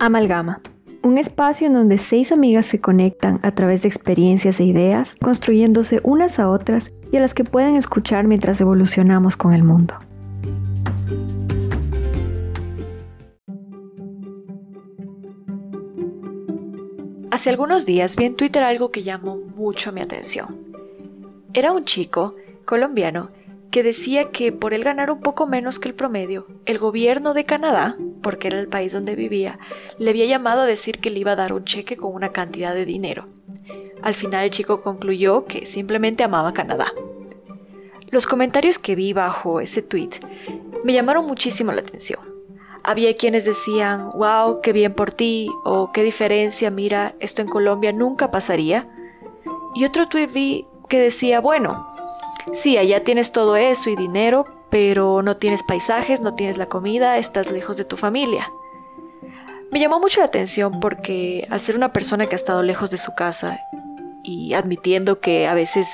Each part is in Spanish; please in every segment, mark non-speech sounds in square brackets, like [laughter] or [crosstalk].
Amalgama. Un espacio en donde seis amigas se conectan a través de experiencias e ideas, construyéndose unas a otras y a las que pueden escuchar mientras evolucionamos con el mundo. Hace algunos días vi en Twitter algo que llamó mucho mi atención. Era un chico colombiano que decía que por él ganar un poco menos que el promedio, el gobierno de Canadá, porque era el país donde vivía, le había llamado a decir que le iba a dar un cheque con una cantidad de dinero. Al final el chico concluyó que simplemente amaba Canadá. Los comentarios que vi bajo ese tweet me llamaron muchísimo la atención. Había quienes decían, wow, qué bien por ti, o qué diferencia, mira, esto en Colombia nunca pasaría. Y otro tweet vi que decía, bueno, sí, allá tienes todo eso y dinero, pero no tienes paisajes, no tienes la comida, estás lejos de tu familia. Me llamó mucho la atención porque al ser una persona que ha estado lejos de su casa y admitiendo que a veces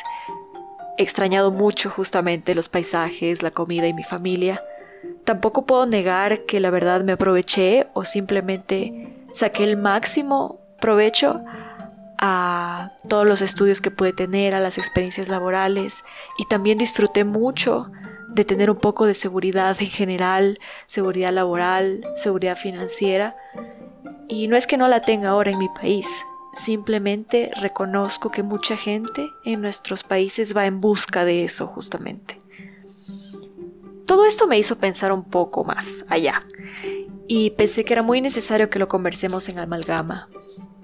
he extrañado mucho justamente los paisajes, la comida y mi familia, tampoco puedo negar que la verdad me aproveché o simplemente saqué el máximo provecho a todos los estudios que pude tener, a las experiencias laborales y también disfruté mucho de tener un poco de seguridad en general, seguridad laboral, seguridad financiera. Y no es que no la tenga ahora en mi país, simplemente reconozco que mucha gente en nuestros países va en busca de eso justamente. Todo esto me hizo pensar un poco más allá y pensé que era muy necesario que lo conversemos en amalgama,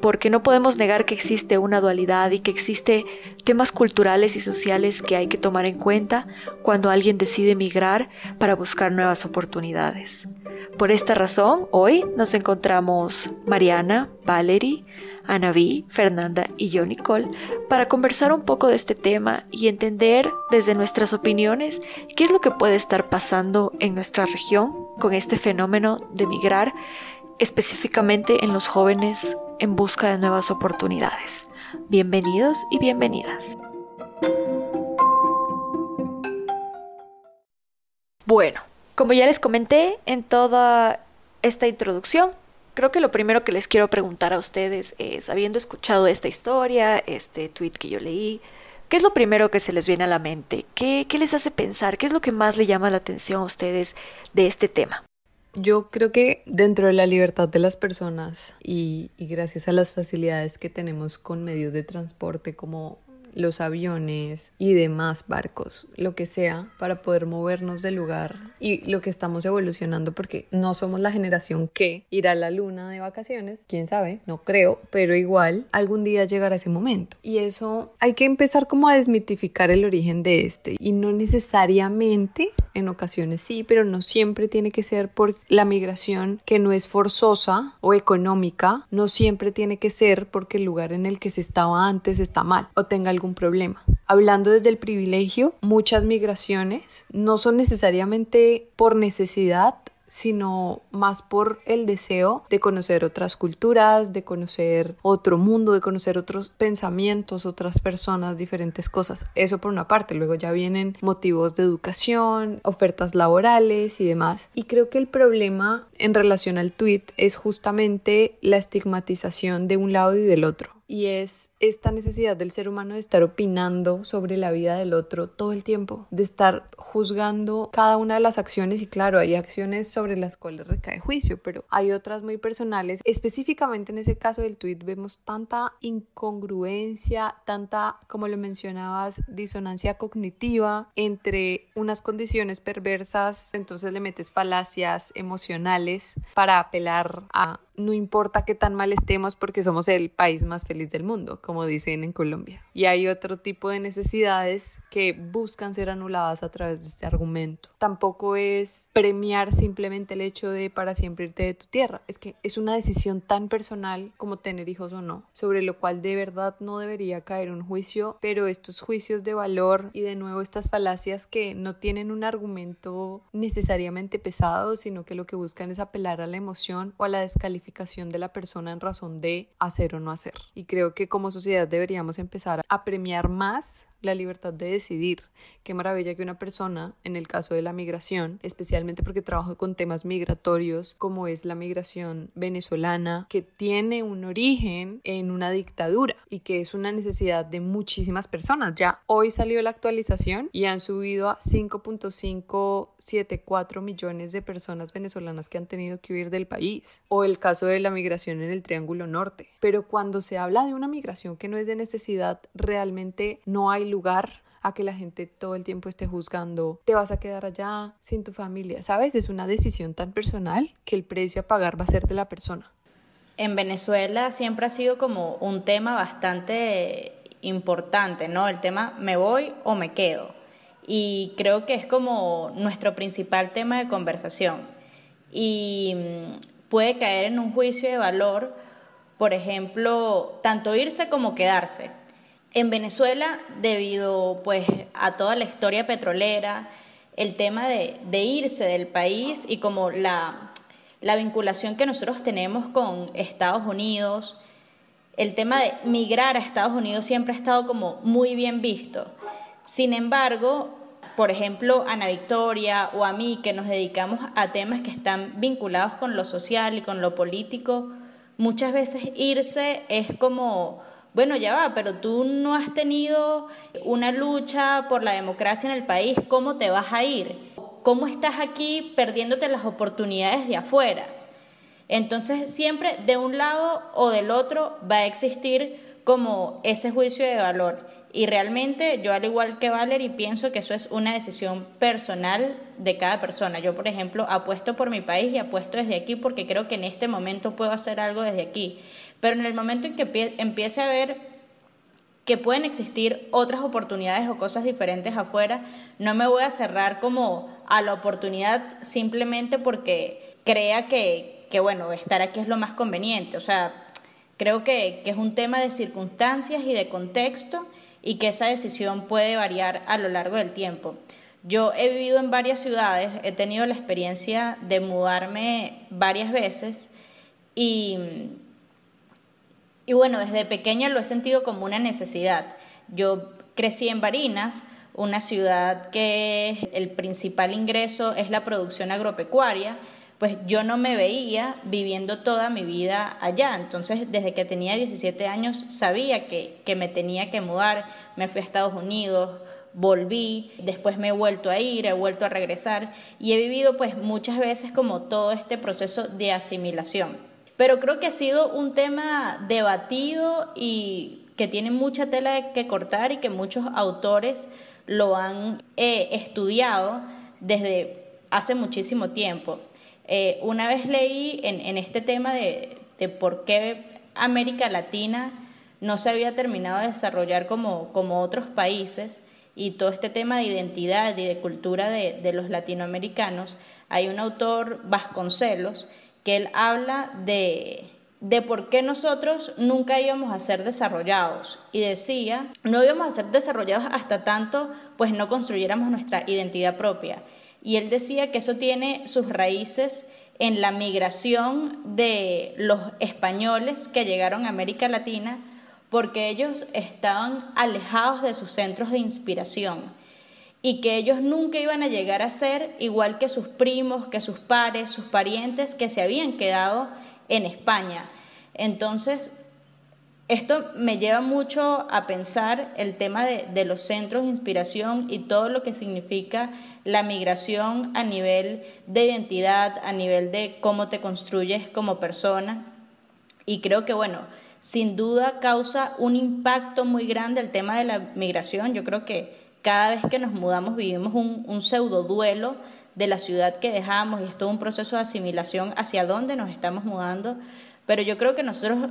porque no podemos negar que existe una dualidad y que existe temas culturales y sociales que hay que tomar en cuenta cuando alguien decide emigrar para buscar nuevas oportunidades. Por esta razón, hoy nos encontramos Mariana, Valerie, Anaví, Fernanda y yo, Nicole, para conversar un poco de este tema y entender desde nuestras opiniones qué es lo que puede estar pasando en nuestra región con este fenómeno de migrar, específicamente en los jóvenes en busca de nuevas oportunidades. Bienvenidos y bienvenidas. Bueno, como ya les comenté en toda esta introducción, creo que lo primero que les quiero preguntar a ustedes es, habiendo escuchado esta historia, este tweet que yo leí, ¿qué es lo primero que se les viene a la mente? ¿Qué, qué les hace pensar? ¿Qué es lo que más le llama la atención a ustedes de este tema? Yo creo que dentro de la libertad de las personas y, y, gracias a las facilidades que tenemos con medios de transporte como los aviones y demás barcos, lo que sea, para poder movernos del lugar y lo que estamos evolucionando porque no somos la generación que irá a la luna de vacaciones, quién sabe, no creo, pero igual algún día llegará ese momento. Y eso hay que empezar como a desmitificar el origen de este y no necesariamente, en ocasiones sí, pero no siempre tiene que ser por la migración que no es forzosa o económica, no siempre tiene que ser porque el lugar en el que se estaba antes está mal o tenga algún problema. Hablando desde el privilegio, muchas migraciones no son necesariamente por necesidad, sino más por el deseo de conocer otras culturas, de conocer otro mundo, de conocer otros pensamientos, otras personas, diferentes cosas. Eso por una parte. Luego ya vienen motivos de educación, ofertas laborales y demás. Y creo que el problema en relación al tweet es justamente la estigmatización de un lado y del otro y es esta necesidad del ser humano de estar opinando sobre la vida del otro todo el tiempo, de estar juzgando cada una de las acciones y claro, hay acciones sobre las cuales recae juicio, pero hay otras muy personales. Específicamente en ese caso del tweet vemos tanta incongruencia, tanta, como lo mencionabas, disonancia cognitiva entre unas condiciones perversas, entonces le metes falacias emocionales para apelar a no importa qué tan mal estemos porque somos el país más feliz del mundo, como dicen en Colombia. Y hay otro tipo de necesidades que buscan ser anuladas a través de este argumento. Tampoco es premiar simplemente el hecho de para siempre irte de tu tierra. Es que es una decisión tan personal como tener hijos o no, sobre lo cual de verdad no debería caer un juicio, pero estos juicios de valor y de nuevo estas falacias que no tienen un argumento necesariamente pesado, sino que lo que buscan es apelar a la emoción o a la descalificación de la persona en razón de hacer o no hacer. Y creo que como sociedad deberíamos empezar a premiar más la libertad de decidir. Qué maravilla que una persona, en el caso de la migración, especialmente porque trabajo con temas migratorios como es la migración venezolana, que tiene un origen en una dictadura y que es una necesidad de muchísimas personas. Ya hoy salió la actualización y han subido a 5.574 millones de personas venezolanas que han tenido que huir del país. O el caso de la migración en el Triángulo Norte. Pero cuando se habla de una migración que no es de necesidad, realmente no hay lugar a que la gente todo el tiempo esté juzgando, te vas a quedar allá sin tu familia, ¿sabes? Es una decisión tan personal que el precio a pagar va a ser de la persona. En Venezuela siempre ha sido como un tema bastante importante, ¿no? El tema me voy o me quedo. Y creo que es como nuestro principal tema de conversación. Y mm, puede caer en un juicio de valor, por ejemplo, tanto irse como quedarse. En Venezuela, debido pues a toda la historia petrolera, el tema de, irse del país y como la, la vinculación que nosotros tenemos con Estados Unidos, el tema de migrar a Estados Unidos siempre ha estado como muy bien visto. Sin embargo, por ejemplo, Ana Victoria o a mí, que nos dedicamos a temas que están vinculados con lo social y con lo político, muchas veces irse es como bueno, ya va, pero tú no has tenido una lucha por la democracia en el país, ¿cómo te vas a ir? ¿Cómo estás aquí perdiéndote las oportunidades de afuera? Entonces, siempre de un lado o del otro va a existir como ese juicio de valor. Y realmente yo al igual que Valerie pienso que eso es una decisión personal de cada persona. Yo, por ejemplo, apuesto por mi país y apuesto desde aquí porque creo que en este momento puedo hacer algo desde aquí. Pero en el momento en que empiece a ver que pueden existir otras oportunidades o cosas diferentes afuera, no me voy a cerrar como a la oportunidad simplemente porque crea que, que bueno, estar aquí es lo más conveniente. O sea, creo que, que es un tema de circunstancias y de contexto y que esa decisión puede variar a lo largo del tiempo. Yo he vivido en varias ciudades, he tenido la experiencia de mudarme varias veces y y bueno, desde pequeña lo he sentido como una necesidad. Yo crecí en Barinas, una ciudad que el principal ingreso es la producción agropecuaria, pues yo no me veía viviendo toda mi vida allá. Entonces, desde que tenía 17 años, sabía que, que me tenía que mudar. Me fui a Estados Unidos, volví, después me he vuelto a ir, he vuelto a regresar y he vivido pues muchas veces como todo este proceso de asimilación. Pero creo que ha sido un tema debatido y que tiene mucha tela que cortar y que muchos autores lo han eh, estudiado desde hace muchísimo tiempo. Eh, una vez leí en, este tema de, por qué América Latina no se había terminado de desarrollar como, como otros países y todo este tema de identidad y de cultura de, de los latinoamericanos, hay un autor, Vasconcelos, él habla de, de por qué nosotros nunca íbamos a ser desarrollados y decía, no íbamos a ser desarrollados hasta tanto pues no construyéramos nuestra identidad propia. Y él decía que eso tiene sus raíces en la migración de los españoles que llegaron a América Latina porque ellos estaban alejados de sus centros de inspiración y que ellos nunca iban a llegar a ser igual que sus primos, que sus pares, sus parientes que se habían quedado en España. Entonces, esto me lleva mucho a pensar el tema de, los centros de inspiración y todo lo que significa la migración a nivel de identidad, a nivel de cómo te construyes como persona. Y creo que, bueno, sin duda causa un impacto muy grande el tema de la migración. Yo creo que cada vez que nos mudamos vivimos un, pseudo duelo de la ciudad que dejamos y es todo un proceso de asimilación hacia dónde nos estamos mudando. Pero yo creo que nosotros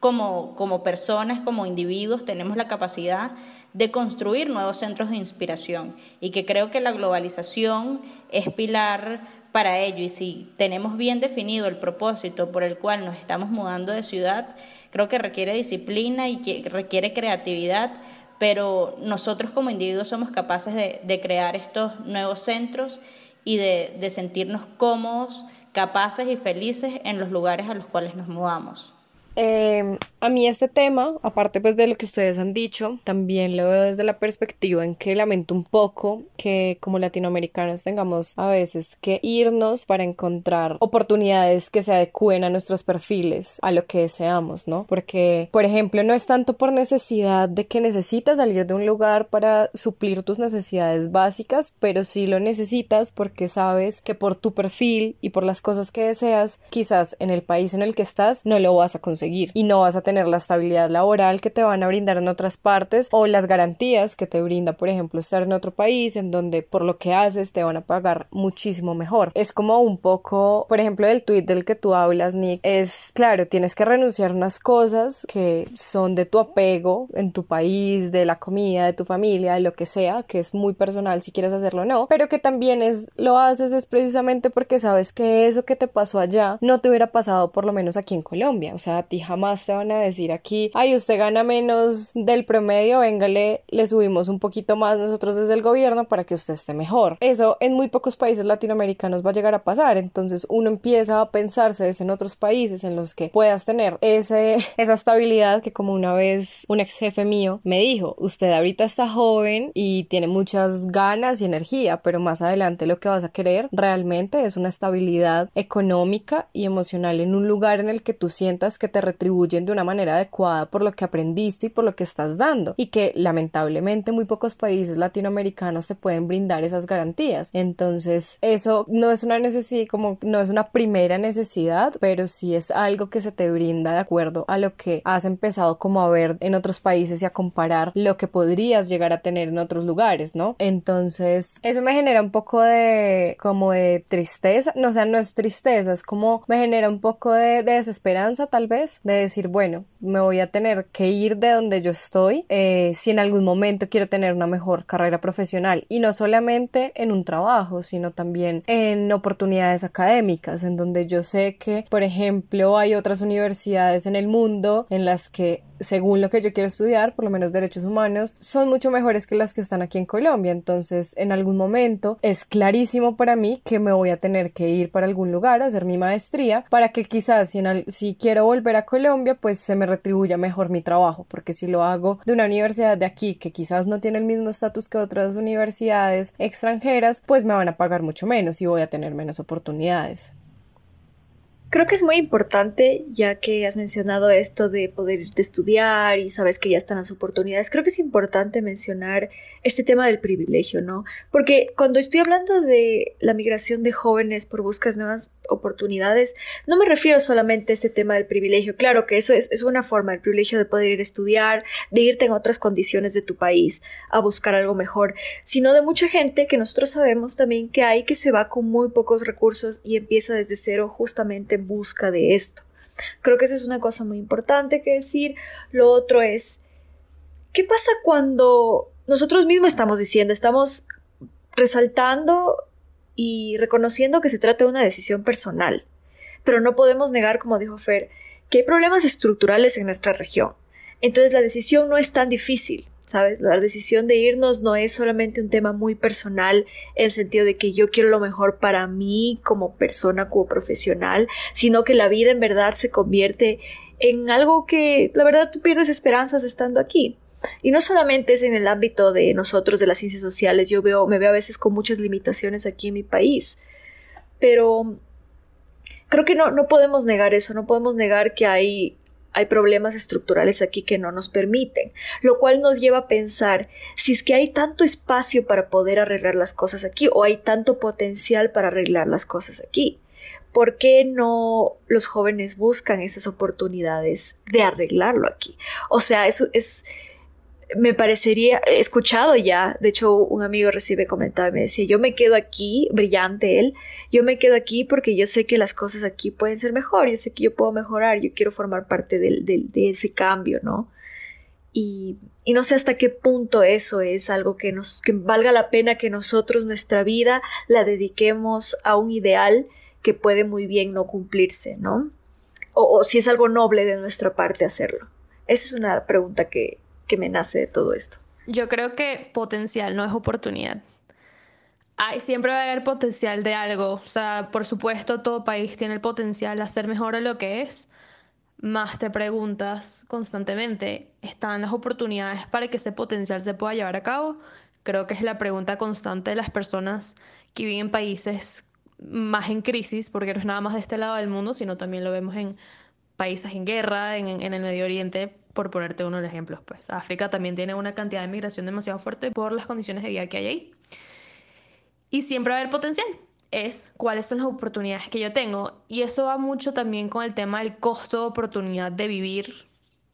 como, como personas, como individuos, tenemos la capacidad de construir nuevos centros de inspiración y que creo que la globalización es pilar para ello y si tenemos bien definido el propósito por el cual nos estamos mudando de ciudad, creo que requiere disciplina y que requiere creatividad pero nosotros como individuos somos capaces de, crear estos nuevos centros y de, sentirnos cómodos, capaces y felices en los lugares a los cuales nos mudamos. Eh, a mí este tema, aparte pues de lo que ustedes han dicho, también lo veo desde la perspectiva en que lamento un poco que como latinoamericanos tengamos a veces que irnos para encontrar oportunidades que se adecúen a nuestros perfiles, a lo que deseamos, ¿no? Porque, por ejemplo, no es tanto por necesidad de que necesitas salir de un lugar para suplir tus necesidades básicas, pero sí lo necesitas porque sabes que por tu perfil y por las cosas que deseas, quizás en el país en el que estás no lo vas a conseguir y no vas a tener la estabilidad laboral que te van a brindar en otras partes o las garantías que te brinda, por ejemplo, estar en otro país en donde por lo que haces te van a pagar muchísimo mejor. Es como un poco, por ejemplo, el tweet del que tú hablas, Nick, es claro, tienes que renunciar a unas cosas que son de tu apego en tu país, de la comida, de tu familia, de lo que sea, que es muy personal si quieres hacerlo o no, pero que también es lo haces es precisamente porque sabes que eso que te pasó allá no te hubiera pasado por lo menos aquí en Colombia, o sea, y jamás te van a decir aquí, ay, usted gana menos del promedio, véngale, le subimos un poquito más nosotros desde el gobierno para que usted esté mejor. Eso en muy pocos países latinoamericanos va a llegar a pasar, entonces uno empieza a pensarse en otros países en los que puedas tener ese, [laughs] esa estabilidad que como una vez un ex jefe mío me dijo, usted ahorita está joven y tiene muchas ganas y energía, pero más adelante lo que vas a querer realmente es una estabilidad económica y emocional en un lugar en el que tú sientas que te retribuyen de una manera adecuada por lo que aprendiste y por lo que estás dando y que lamentablemente muy pocos países latinoamericanos te pueden brindar esas garantías. Entonces eso no es una necesidad como no es una primera necesidad pero sí es algo que se te brinda de acuerdo a lo que has empezado como a ver en otros países y a comparar lo que podrías llegar a tener en otros lugares no entonces eso me genera un poco de como de tristeza no o sea no es tristeza es como me genera un poco de desesperanza tal vez de decir, bueno, me voy a tener que ir de donde yo estoy eh, si en algún momento quiero tener una mejor carrera profesional y no solamente en un trabajo, sino también en oportunidades académicas, en donde yo sé que, por ejemplo, hay otras universidades en el mundo en las que según lo que yo quiero estudiar, por lo menos derechos humanos, son mucho mejores que las que están aquí en Colombia. Entonces, en algún momento es clarísimo para mí que me voy a tener que ir para algún lugar a hacer mi maestría para que quizás si, si quiero volver a Colombia, pues se me retribuya mejor mi trabajo, porque si lo hago de una universidad de aquí que quizás no tiene el mismo estatus que otras universidades extranjeras, pues me van a pagar mucho menos y voy a tener menos oportunidades. Creo que es muy importante, ya que has mencionado esto de poder irte a estudiar y sabes que ya están las oportunidades, creo que es importante mencionar este tema del privilegio, ¿no? Porque cuando estoy hablando de la migración de jóvenes por buscas nuevas oportunidades, no me refiero solamente a este tema del privilegio. Claro que eso es, es una forma, el privilegio de poder ir a estudiar, de irte en otras condiciones de tu país a buscar algo mejor, sino de mucha gente que nosotros sabemos también que hay que se va con muy pocos recursos y empieza desde cero justamente en busca de esto. Creo que eso es una cosa muy importante que decir. Lo otro es, ¿qué pasa cuando nosotros mismos estamos diciendo, estamos resaltando y reconociendo que se trata de una decisión personal. Pero no podemos negar, como dijo Fer, que hay problemas estructurales en nuestra región. Entonces la decisión no es tan difícil, ¿sabes? La decisión de irnos no es solamente un tema muy personal en el sentido de que yo quiero lo mejor para mí como persona, como profesional, sino que la vida en verdad se convierte en algo que la verdad tú pierdes esperanzas estando aquí. Y no solamente es en el ámbito de nosotros, de las ciencias sociales, yo veo, me veo a veces con muchas limitaciones aquí en mi país, pero creo que no, no podemos negar eso, no podemos negar que hay, hay problemas estructurales aquí que no nos permiten, lo cual nos lleva a pensar si es que hay tanto espacio para poder arreglar las cosas aquí o hay tanto potencial para arreglar las cosas aquí. ¿Por qué no los jóvenes buscan esas oportunidades de arreglarlo aquí? O sea, eso es, me parecería, he escuchado ya, de hecho un amigo recibe comentado y me decía, yo me quedo aquí, brillante él, yo me quedo aquí porque yo sé que las cosas aquí pueden ser mejor, yo sé que yo puedo mejorar, yo quiero formar parte de, de ese cambio, ¿no? Y, y, no sé hasta qué punto eso es algo que nos, que valga la pena que nosotros nuestra vida la dediquemos a un ideal que puede muy bien no cumplirse, ¿no? O, o si es algo noble de nuestra parte hacerlo. Esa es una pregunta que, que me nace de todo esto? Yo creo que potencial no es oportunidad. Hay, siempre va a haber potencial de algo. O sea, por supuesto, todo país tiene el potencial a ser mejor a lo que es. más te preguntas constantemente, ¿están las oportunidades para que ese potencial se pueda llevar a cabo? Creo que es la pregunta constante de las personas que viven en países más en crisis, porque no es nada más de este lado del mundo, sino también lo vemos en países en guerra, en, el Medio Oriente, por ponerte uno de los ejemplos. Pues África también tiene una cantidad de migración demasiado fuerte por las condiciones de vida que hay ahí. Y siempre va a haber potencial. Es cuáles son las oportunidades que yo tengo. Y eso va mucho también con el tema del costo de oportunidad de vivir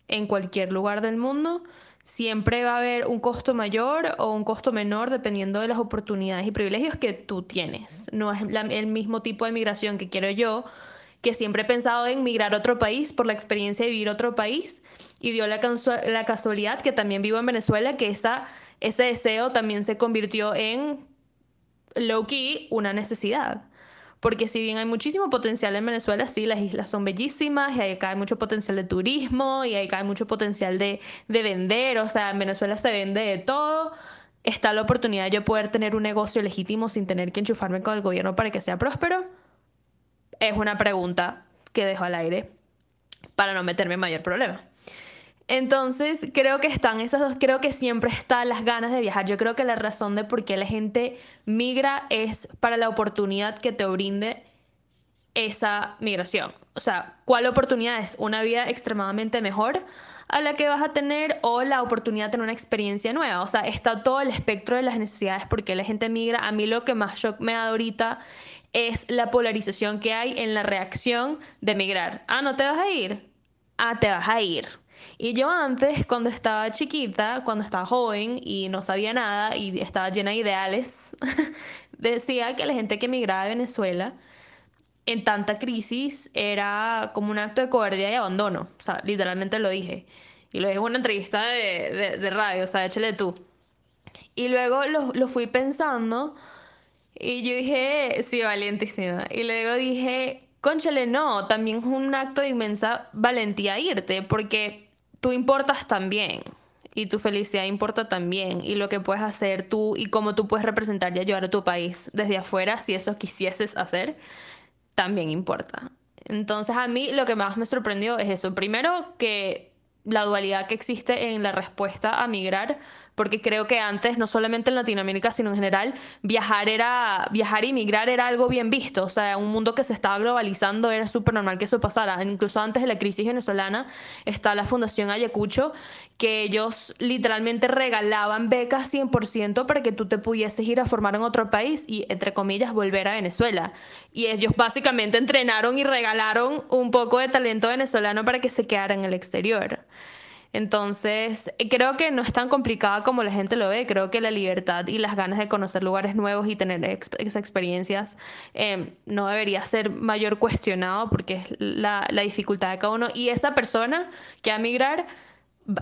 en cualquier lugar del mundo siempre va a haber un costo mayor o un costo menor dependiendo de las oportunidades y privilegios que tú tienes. No es el mismo tipo de migración que quiero yo, que siempre he pensado en migrar a otro país por la experiencia de vivir otro país y dio la, la casualidad que también vivo en Venezuela, que esa, ese deseo también se convirtió en low key una necesidad. Porque si bien hay muchísimo potencial en Venezuela, sí, las islas son bellísimas y acá hay mucho potencial de turismo y acá hay mucho potencial de, de vender, o sea, en Venezuela se vende de todo. Está la oportunidad de yo poder tener un negocio legítimo sin tener que enchufarme con el gobierno para que sea próspero. Es una pregunta que dejo al aire para no meterme en mayor problema. Entonces, creo que están esas dos, creo que siempre están las ganas de viajar. Yo creo que la razón de por qué la gente migra es para la oportunidad que te brinde esa migración. O sea, ¿cuál oportunidad es? Una vida extremadamente mejor a la que vas a tener o la oportunidad de tener una experiencia nueva. O sea, está todo el espectro de las necesidades porque la gente migra. A mí lo que más shock me da ahorita es la polarización que hay en la reacción de migrar. Ah, no te vas a ir. Ah, te vas a ir. Y yo antes, cuando estaba chiquita, cuando estaba joven y no sabía nada y estaba llena de ideales, [laughs] decía que la gente que emigraba de Venezuela en tanta crisis era como un acto de cobardía y abandono. O sea, literalmente lo dije. Y lo dije en una entrevista de, de, radio, o sea, échale tú. Y luego lo, lo fui pensando y yo dije, sí, valientísima. Y luego dije, conchale, no, también es un acto de inmensa valentía irte, porque tú importas también y tu felicidad importa también y lo que puedes hacer tú y cómo tú puedes representar y ayudar a tu país desde afuera, si eso quisieses hacer, también importa. Entonces a mí lo que más me sorprendió es eso. Primero que la dualidad que existe en la respuesta a migrar porque creo que antes, no solamente en Latinoamérica, sino en general, viajar, era, viajar y migrar era algo bien visto. O sea, un mundo que se estaba globalizando era súper normal que eso pasara. Incluso antes de la crisis venezolana está la Fundación Ayacucho, que ellos literalmente regalaban becas 100% para que tú te pudieses ir a formar en otro país y, entre comillas, volver a Venezuela. Y ellos básicamente entrenaron y regalaron un poco de talento venezolano para que se quedara en el exterior. Entonces, creo que no es tan complicada como la gente lo ve. Creo que la libertad y las ganas de conocer lugares nuevos y tener esas experiencias em, no debería ser mayor cuestionado porque es la, la dificultad de cada uno. Y esa persona que va a migrar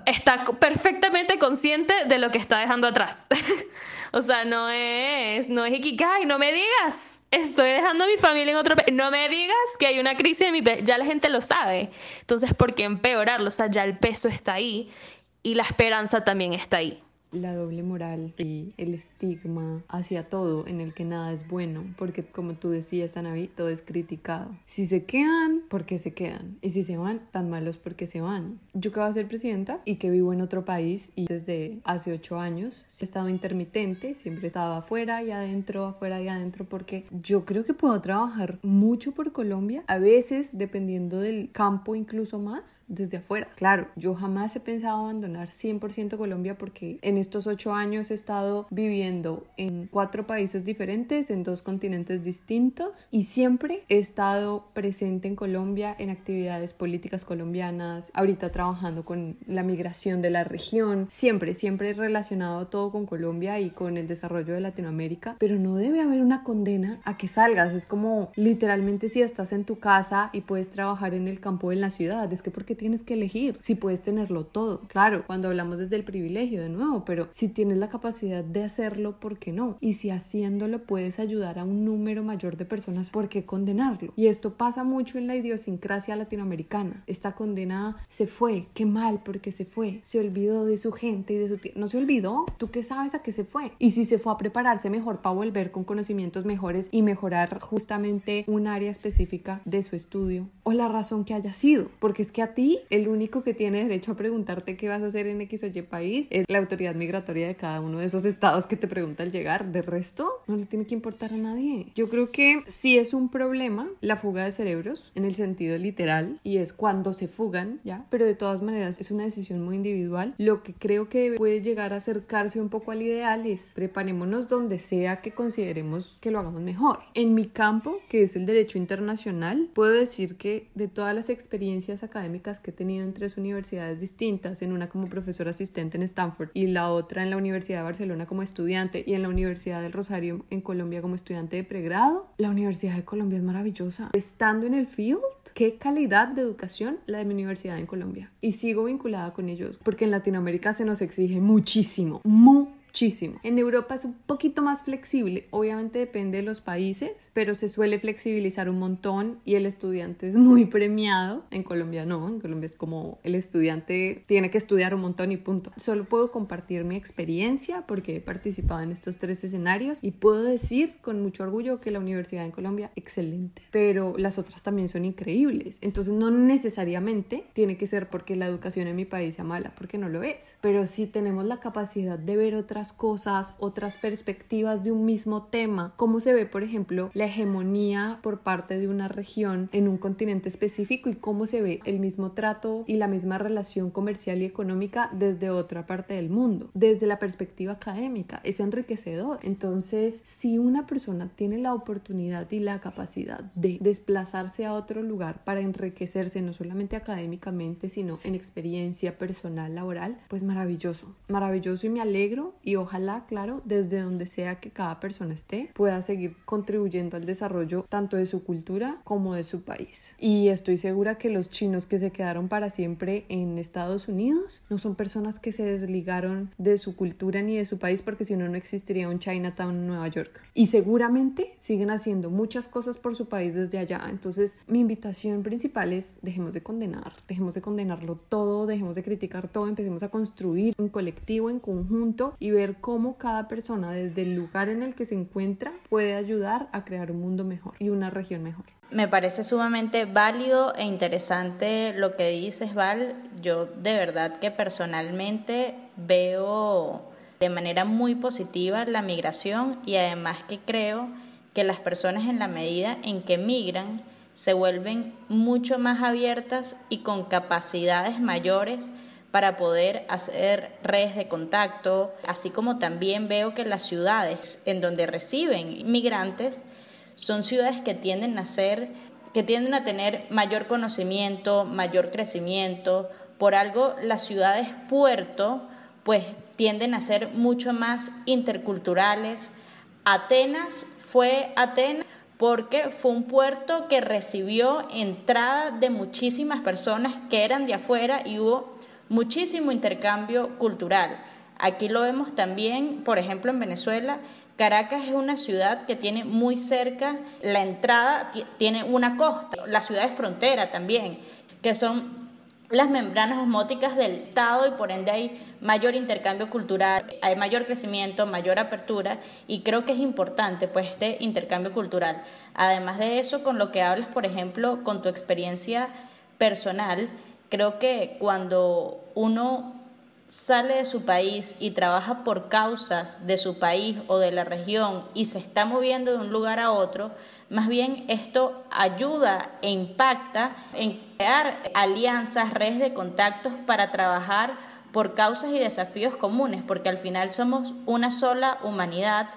está perfectamente consciente de lo que está dejando atrás. [laughs] o sea, no es, no es Ikigai, no me digas estoy dejando a mi familia en otro país. No me digas que hay una crisis en mi país. Ya la gente lo sabe. Entonces, ¿por qué empeorarlo? O sea, ya el peso está ahí y la esperanza también está ahí la doble moral y el estigma hacia todo en el que nada es bueno, porque como tú decías, Anaví, todo es criticado. Si se quedan, ¿por qué se quedan? Y si se van, tan malos porque se van. Yo que voy a ser presidenta y que vivo en otro país y desde hace ocho años he estado intermitente, siempre he estado afuera y adentro, afuera y adentro, porque yo creo que puedo trabajar mucho por Colombia, a veces dependiendo del campo incluso más, desde afuera. Claro, yo jamás he pensado abandonar 100% Colombia porque en estos ocho años he estado viviendo en cuatro países diferentes, en dos continentes distintos y siempre he estado presente en Colombia en actividades políticas colombianas, ahorita trabajando con la migración de la región, siempre, siempre relacionado todo con Colombia y con el desarrollo de Latinoamérica, pero no debe haber una condena a que salgas, es como literalmente si estás en tu casa y puedes trabajar en el campo en la ciudad, es que porque tienes que elegir si puedes tenerlo todo, claro, cuando hablamos desde el privilegio de nuevo, pero si tienes la capacidad de hacerlo, ¿por qué no? Y si haciéndolo puedes ayudar a un número mayor de personas, ¿por qué condenarlo? Y esto pasa mucho en la idiosincrasia latinoamericana. Esta condena se fue, qué mal porque se fue, se olvidó de su gente y de su. No se olvidó, ¿tú qué sabes a qué se fue? Y si se fue a prepararse mejor para volver con conocimientos mejores y mejorar justamente un área específica de su estudio o la razón que haya sido, porque es que a ti el único que tiene derecho a preguntarte qué vas a hacer en X o Y país es la autoridad migratoria de cada uno de esos estados que te pregunta al llegar. De resto, no le tiene que importar a nadie. Yo creo que sí es un problema la fuga de cerebros en el sentido literal y es cuando se fugan, ¿ya? Pero de todas maneras es una decisión muy individual. Lo que creo que puede llegar a acercarse un poco al ideal es preparémonos donde sea que consideremos que lo hagamos mejor. En mi campo, que es el derecho internacional, puedo decir que de todas las experiencias académicas que he tenido en tres universidades distintas, en una como profesor asistente en Stanford y la otra en la Universidad de Barcelona como estudiante y en la Universidad del Rosario en Colombia como estudiante de pregrado, la Universidad de Colombia es maravillosa. Estando en el field, qué calidad de educación la de mi universidad en Colombia. Y sigo vinculada con ellos porque en Latinoamérica se nos exige muchísimo, muchísimo muchísimo. En Europa es un poquito más flexible, obviamente depende de los países, pero se suele flexibilizar un montón y el estudiante es muy premiado. En Colombia no, en Colombia es como el estudiante tiene que estudiar un montón y punto. Solo puedo compartir mi experiencia porque he participado en estos tres escenarios y puedo decir con mucho orgullo que la universidad en Colombia excelente, pero las otras también son increíbles. Entonces no necesariamente tiene que ser porque la educación en mi país sea mala, porque no lo es, pero si tenemos la capacidad de ver otras cosas, otras perspectivas de un mismo tema, cómo se ve, por ejemplo, la hegemonía por parte de una región en un continente específico y cómo se ve el mismo trato y la misma relación comercial y económica desde otra parte del mundo, desde la perspectiva académica. Es enriquecedor. Entonces, si una persona tiene la oportunidad y la capacidad de desplazarse a otro lugar para enriquecerse no solamente académicamente, sino en experiencia personal, laboral, pues maravilloso, maravilloso y me alegro y ojalá, claro, desde donde sea que cada persona esté, pueda seguir contribuyendo al desarrollo tanto de su cultura como de su país. Y estoy segura que los chinos que se quedaron para siempre en Estados Unidos no son personas que se desligaron de su cultura ni de su país porque si no no existiría un Chinatown en Nueva York. Y seguramente siguen haciendo muchas cosas por su país desde allá. Entonces mi invitación principal es dejemos de condenar, dejemos de condenarlo todo, dejemos de criticar todo, empecemos a construir en colectivo, en conjunto y ver cómo cada persona desde el lugar en el que se encuentra puede ayudar a crear un mundo mejor y una región mejor. Me parece sumamente válido e interesante lo que dices, Val. Yo de verdad que personalmente veo de manera muy positiva la migración y además que creo que las personas en la medida en que migran se vuelven mucho más abiertas y con capacidades mayores para poder hacer redes de contacto, así como también veo que las ciudades en donde reciben inmigrantes son ciudades que tienden a ser que tienden a tener mayor conocimiento, mayor crecimiento, por algo las ciudades puerto pues tienden a ser mucho más interculturales. Atenas fue Atenas porque fue un puerto que recibió entrada de muchísimas personas que eran de afuera y hubo muchísimo intercambio cultural. Aquí lo vemos también, por ejemplo, en Venezuela. Caracas es una ciudad que tiene muy cerca la entrada, tiene una costa, la ciudad es frontera también, que son las membranas osmóticas del Estado y por ende hay mayor intercambio cultural, hay mayor crecimiento, mayor apertura y creo que es importante pues este intercambio cultural. Además de eso, con lo que hablas, por ejemplo, con tu experiencia personal, Creo que cuando uno sale de su país y trabaja por causas de su país o de la región y se está moviendo de un lugar a otro, más bien esto ayuda e impacta en crear alianzas, redes de contactos para trabajar por causas y desafíos comunes, porque al final somos una sola humanidad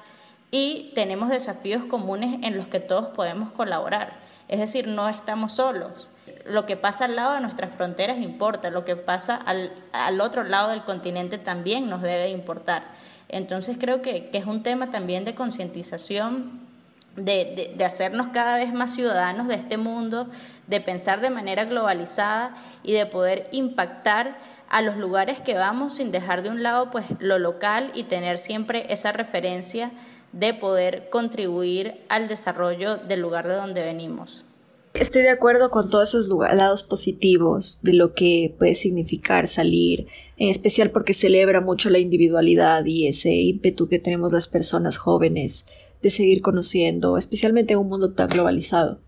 y tenemos desafíos comunes en los que todos podemos colaborar. Es decir, no estamos solos lo que pasa al lado de nuestras fronteras importa, lo que pasa al, al otro lado del continente también nos debe importar. Entonces creo que, que es un tema también de concientización, de, de, de, hacernos cada vez más ciudadanos de este mundo, de pensar de manera globalizada y de poder impactar a los lugares que vamos sin dejar de un lado pues lo local y tener siempre esa referencia de poder contribuir al desarrollo del lugar de donde venimos. Estoy de acuerdo con todos esos lados positivos de lo que puede significar salir, en especial porque celebra mucho la individualidad y ese ímpetu que tenemos las personas jóvenes de seguir conociendo, especialmente en un mundo tan globalizado.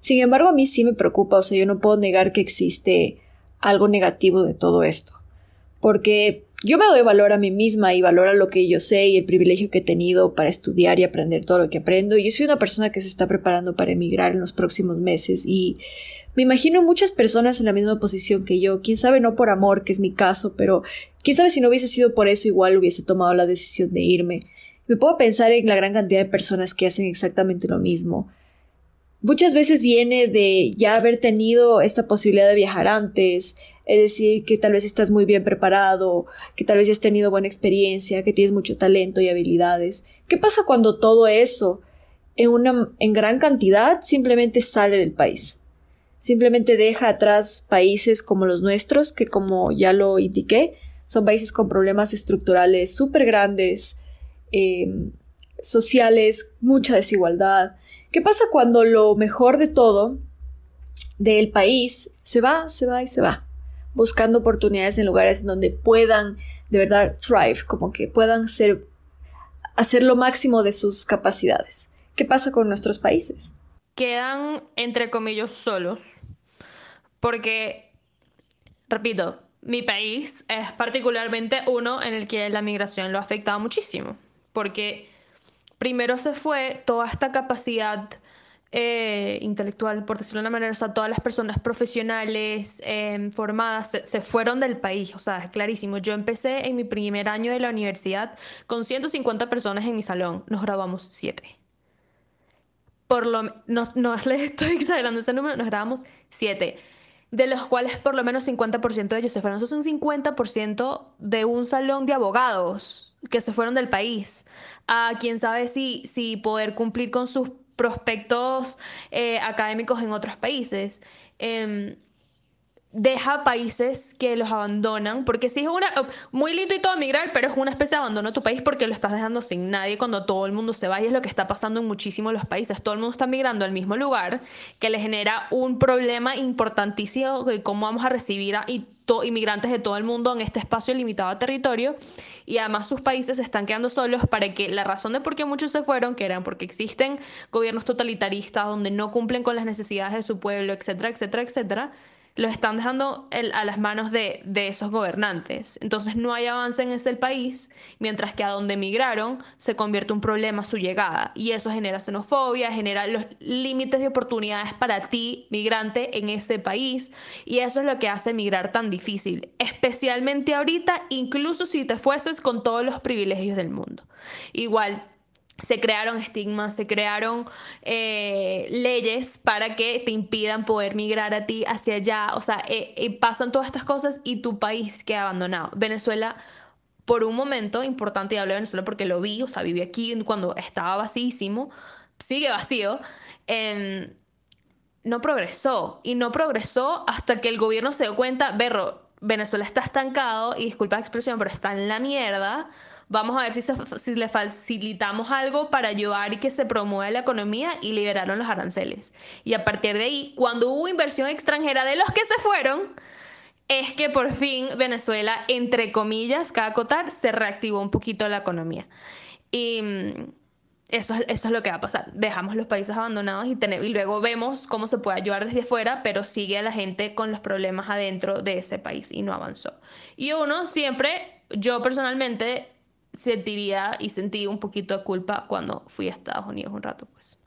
Sin embargo, a mí sí me preocupa, o sea, yo no puedo negar que existe algo negativo de todo esto, porque yo me doy valor a mí misma y valor a lo que yo sé y el privilegio que he tenido para estudiar y aprender todo lo que aprendo. Yo soy una persona que se está preparando para emigrar en los próximos meses y me imagino muchas personas en la misma posición que yo. Quién sabe, no por amor, que es mi caso, pero quién sabe si no hubiese sido por eso, igual hubiese tomado la decisión de irme. Me puedo pensar en la gran cantidad de personas que hacen exactamente lo mismo. Muchas veces viene de ya haber tenido esta posibilidad de viajar antes, es decir, que tal vez estás muy bien preparado, que tal vez has tenido buena experiencia, que tienes mucho talento y habilidades. ¿Qué pasa cuando todo eso, en, una, en gran cantidad, simplemente sale del país? Simplemente deja atrás países como los nuestros, que como ya lo indiqué, son países con problemas estructurales súper grandes, em, sociales, mucha desigualdad. ¿Qué pasa cuando lo mejor de todo del país se va, se va y se va? Buscando oportunidades en lugares donde puedan de verdad thrive, como que puedan ser, hacer lo máximo de sus capacidades. ¿Qué pasa con nuestros países? Quedan, entre comillas, solos. Porque, repito, mi país es particularmente uno en el que la migración lo ha afectado muchísimo. Porque primero se fue toda esta capacidad eh, intelectual, por decirlo de una manera, o sea, todas las personas profesionales em, formadas se, fueron del país, o sea, es clarísimo. Yo empecé en mi primer año de la universidad con 150 personas en mi salón, nos grabamos 7. Por lo no, no [laughs] le estoy exagerando ese número, nos grabamos 7 de los cuales por lo menos 50% de ellos se fueron. Eso es un 50% de un salón de abogados que se fueron del país. A quién sabe si, si poder cumplir con sus prospectos eh, académicos en otros países. Em, deja países que los abandonan, porque si es una, muy lindo y todo migrar, pero es una especie de abandono a tu país porque lo estás dejando sin nadie cuando todo el mundo se va y es lo que está pasando en muchísimos los países, todo el mundo está migrando al mismo lugar, que le genera un problema importantísimo de cómo vamos a recibir a inmigrantes de todo el mundo en este espacio limitado a territorio y además sus países se están quedando solos para que la razón de por qué muchos se fueron, que eran porque existen gobiernos totalitaristas donde no cumplen con las necesidades de su pueblo, etcétera, etcétera, etcétera, los están dejando a las manos de, esos gobernantes. Entonces no hay avance en ese país, mientras que a donde emigraron se convierte un problema su llegada. Y eso genera xenofobia, genera los límites de oportunidades para ti, migrante, en ese país. Y eso es lo que hace emigrar tan difícil, especialmente ahorita, incluso si te fueses con todos los privilegios del mundo. Igual, se crearon estigmas, se crearon eh, leyes para que te impidan poder migrar a ti hacia allá. O sea, eh, eh, pasan todas estas cosas y tu país queda abandonado. Venezuela, por un momento importante, y hablo de Venezuela porque lo vi, o sea, viví aquí cuando estaba vacísimo, sigue vacío. Em, no progresó y no progresó hasta que el gobierno se dio cuenta, berro, Venezuela está estancado y disculpa la expresión, pero está en la mierda vamos a ver si, si le facilitamos algo para ayudar y que se promueva la economía y liberaron los aranceles. Y a partir de ahí, cuando hubo inversión extranjera de los que se fueron, es que por fin Venezuela, entre comillas, cada cotar, se reactivó un poquito la economía. Y mm, eso, eso es lo que va a pasar. Dejamos los países abandonados y, y luego vemos cómo se puede ayudar desde fuera, pero sigue a la gente con los problemas adentro de ese país y no avanzó. Y uno siempre, yo personalmente, sentiría y sentí un poquito de culpa cuando fui a Estados Unidos un rato, pues.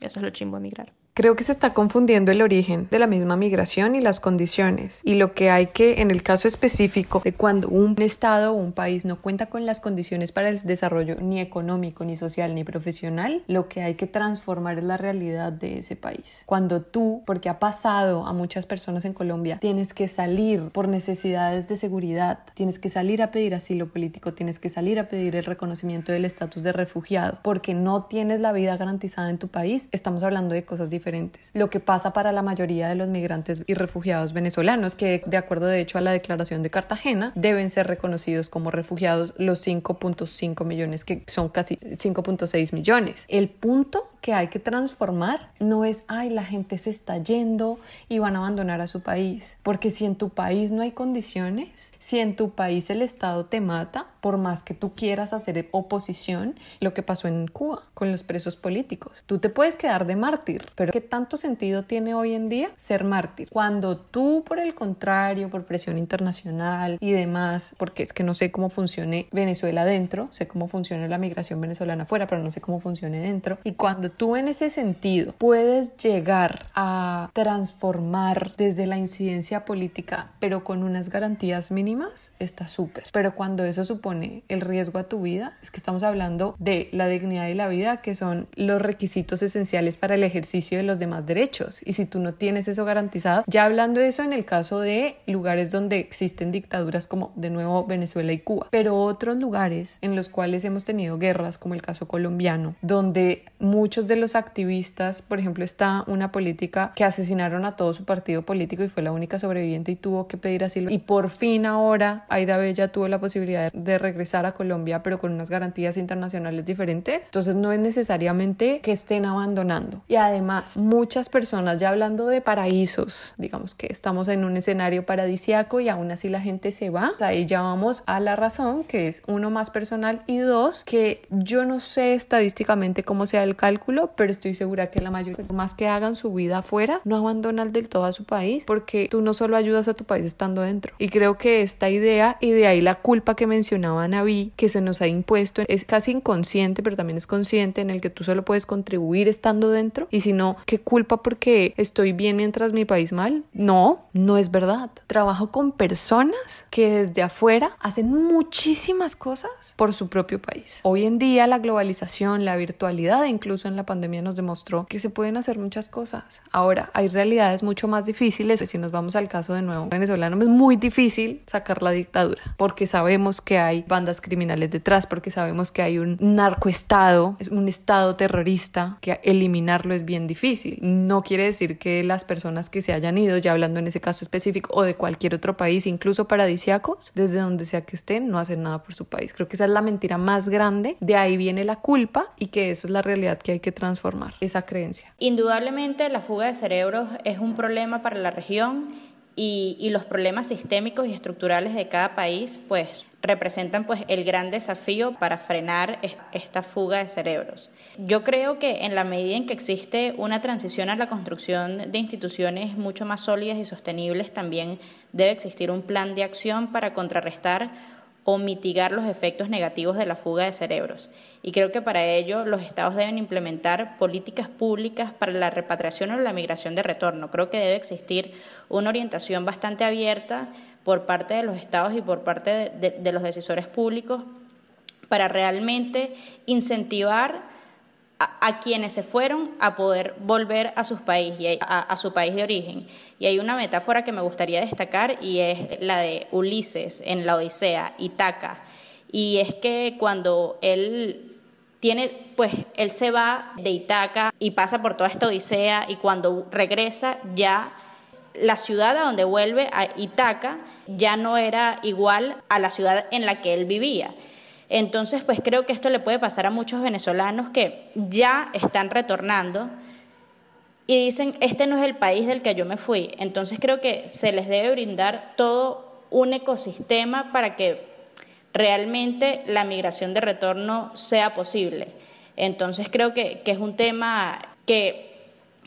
Eso es lo chimbo de emigrar. Creo que se está confundiendo el origen de la misma migración y las condiciones. Y lo que hay que, en el caso específico de cuando un estado o un país no cuenta con las condiciones para el desarrollo ni económico, ni social, ni profesional, lo que hay que transformar es la realidad de ese país. Cuando tú, porque ha pasado a muchas personas en Colombia, tienes que salir por necesidades de seguridad, tienes que salir a pedir asilo político, tienes que salir a pedir el reconocimiento del estatus de refugiado, porque no tienes la vida garantizada en tu país, estamos hablando de cosas diferentes lo que pasa para la mayoría de los migrantes y refugiados venezolanos, que de acuerdo de hecho a la declaración de Cartagena, deben ser reconocidos como refugiados los 5.5 millones, que son casi 5.6 millones. El punto que hay que transformar no es, ay, la gente se está yendo y van a abandonar a su país. Porque si en tu país no hay condiciones, si en tu país el Estado te mata, por más que tú quieras hacer oposición, lo que pasó en Cuba con los presos políticos. Tú te puedes quedar de mártir, pero ¿qué tanto sentido tiene hoy en día ser mártir? Cuando tú, por el contrario, por presión internacional y demás, porque es que no sé cómo funcione Venezuela dentro, sé cómo funciona la migración venezolana afuera, pero no sé cómo funcione dentro. Y cuando tú en ese sentido puedes llegar a transformar desde la incidencia política, pero con unas garantías mínimas, está súper. Pero cuando eso supone el riesgo a tu vida, es que estamos hablando de la dignidad y la vida, que son los requisitos esenciales para el ejercicio de los demás derechos. Y si tú no tienes eso garantizado, ya hablando de eso en el caso de lugares donde existen dictaduras como de nuevo Venezuela y Cuba, pero otros lugares en los cuales hemos tenido guerras, como el caso colombiano, donde muchos de los activistas, por ejemplo, está una política que asesinaron a todo su partido político y fue la única sobreviviente y tuvo que pedir asilo. Y por fin ahora Aida Bella tuvo la posibilidad de regresar a Colombia, pero con unas garantías internacionales diferentes. Entonces no es necesariamente que estén abandonando. Y además, muchas personas, ya hablando de paraísos, digamos que estamos en un escenario paradisiaco y aún así la gente se va. Ahí ya vamos a la razón, que es uno más personal y dos, que yo no sé estadísticamente cómo sea el cálculo, pero estoy segura que la mayoría, más que hagan su vida afuera, no abandonan del todo a su país, porque tú no solo ayudas a tu país estando dentro. Y creo que esta idea y de ahí la culpa que mencionaba Naví, que se nos ha impuesto, es casi inconsciente, pero también es consciente en el que tú solo puedes contribuir estando dentro y si no, ¿qué culpa porque estoy bien mientras mi país mal? No, no es verdad. Trabajo con personas que desde afuera hacen muchísimas cosas por su propio país. Hoy en día la globalización, la virtualidad, incluso en la pandemia nos demostró que se pueden hacer muchas cosas. Ahora, hay realidades mucho más difíciles. Si nos vamos al caso de nuevo venezolano, es muy difícil sacar la dictadura porque sabemos que hay bandas criminales detrás, porque sabemos que hay un narcoestado, un estado terrorista, que eliminarlo es bien difícil. No quiere decir que las personas que se hayan ido, ya hablando en ese caso específico, o de cualquier otro país, incluso paradisiacos, desde donde sea que estén, no hacen nada por su país. Creo que esa es la mentira más grande, de ahí viene la culpa y que eso es la realidad que hay que transformar, esa creencia. Indudablemente la fuga de cerebros es un problema para la región y, los problemas sistémicos y estructurales de cada país pues representan pues el gran desafío para frenar esta fuga de cerebros. Yo creo que en la medida en que existe una transición a la construcción de instituciones mucho más sólidas y sostenibles también debe existir un plan de acción para contrarrestar o mitigar los efectos negativos de la fuga de cerebros. Y creo que para ello los estados deben implementar políticas públicas para la repatriación o la migración de retorno. Creo que debe existir una orientación bastante abierta por parte de los estados y por parte de, los decisores públicos para realmente incentivar a, quienes se fueron a poder volver a, sus país, a, a, su país de origen. Y hay una metáfora que me gustaría destacar y es la de Ulises en la Odisea, Itaca. Y es que cuando él tiene, pues él se va de Itaca y pasa por toda esta Odisea y cuando regresa ya la ciudad a donde vuelve, a Itaca, ya no era igual a la ciudad en la que él vivía. Entonces, pues creo que esto le puede pasar a muchos venezolanos que ya están retornando y dicen, este no es el país del que yo me fui. Entonces creo que se les debe brindar todo un ecosistema para que realmente la migración de retorno sea posible. Entonces creo que, que es un tema que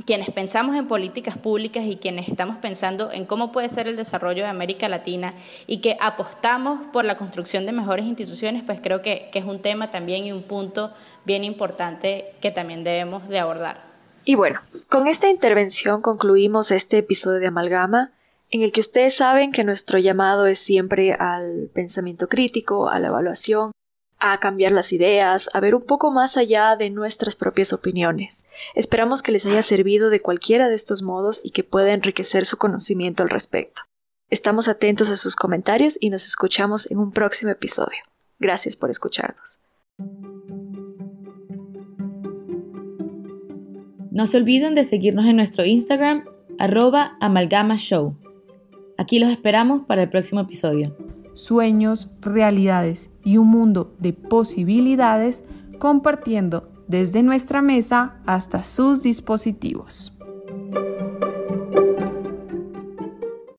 quienes pensamos en políticas públicas y quienes estamos pensando en cómo puede ser el desarrollo de América Latina y que apostamos por la construcción de mejores instituciones, pues creo que, es un tema también y un punto bien importante que también debemos de abordar. Y bueno, con esta intervención concluimos este episodio de Amalgama, en el que ustedes saben que nuestro llamado es siempre al pensamiento crítico, a la evaluación, a cambiar las ideas, a ver un poco más allá de nuestras propias opiniones. Esperamos que les haya servido de cualquiera de estos modos y que pueda enriquecer su conocimiento al respecto. Estamos atentos a sus comentarios y nos escuchamos en un próximo episodio. Gracias por escucharnos. No se olviden de seguirnos en nuestro Instagram, arroba amalgamashow. Aquí los esperamos para el próximo episodio sueños, realidades y un mundo de posibilidades compartiendo desde nuestra mesa hasta sus dispositivos.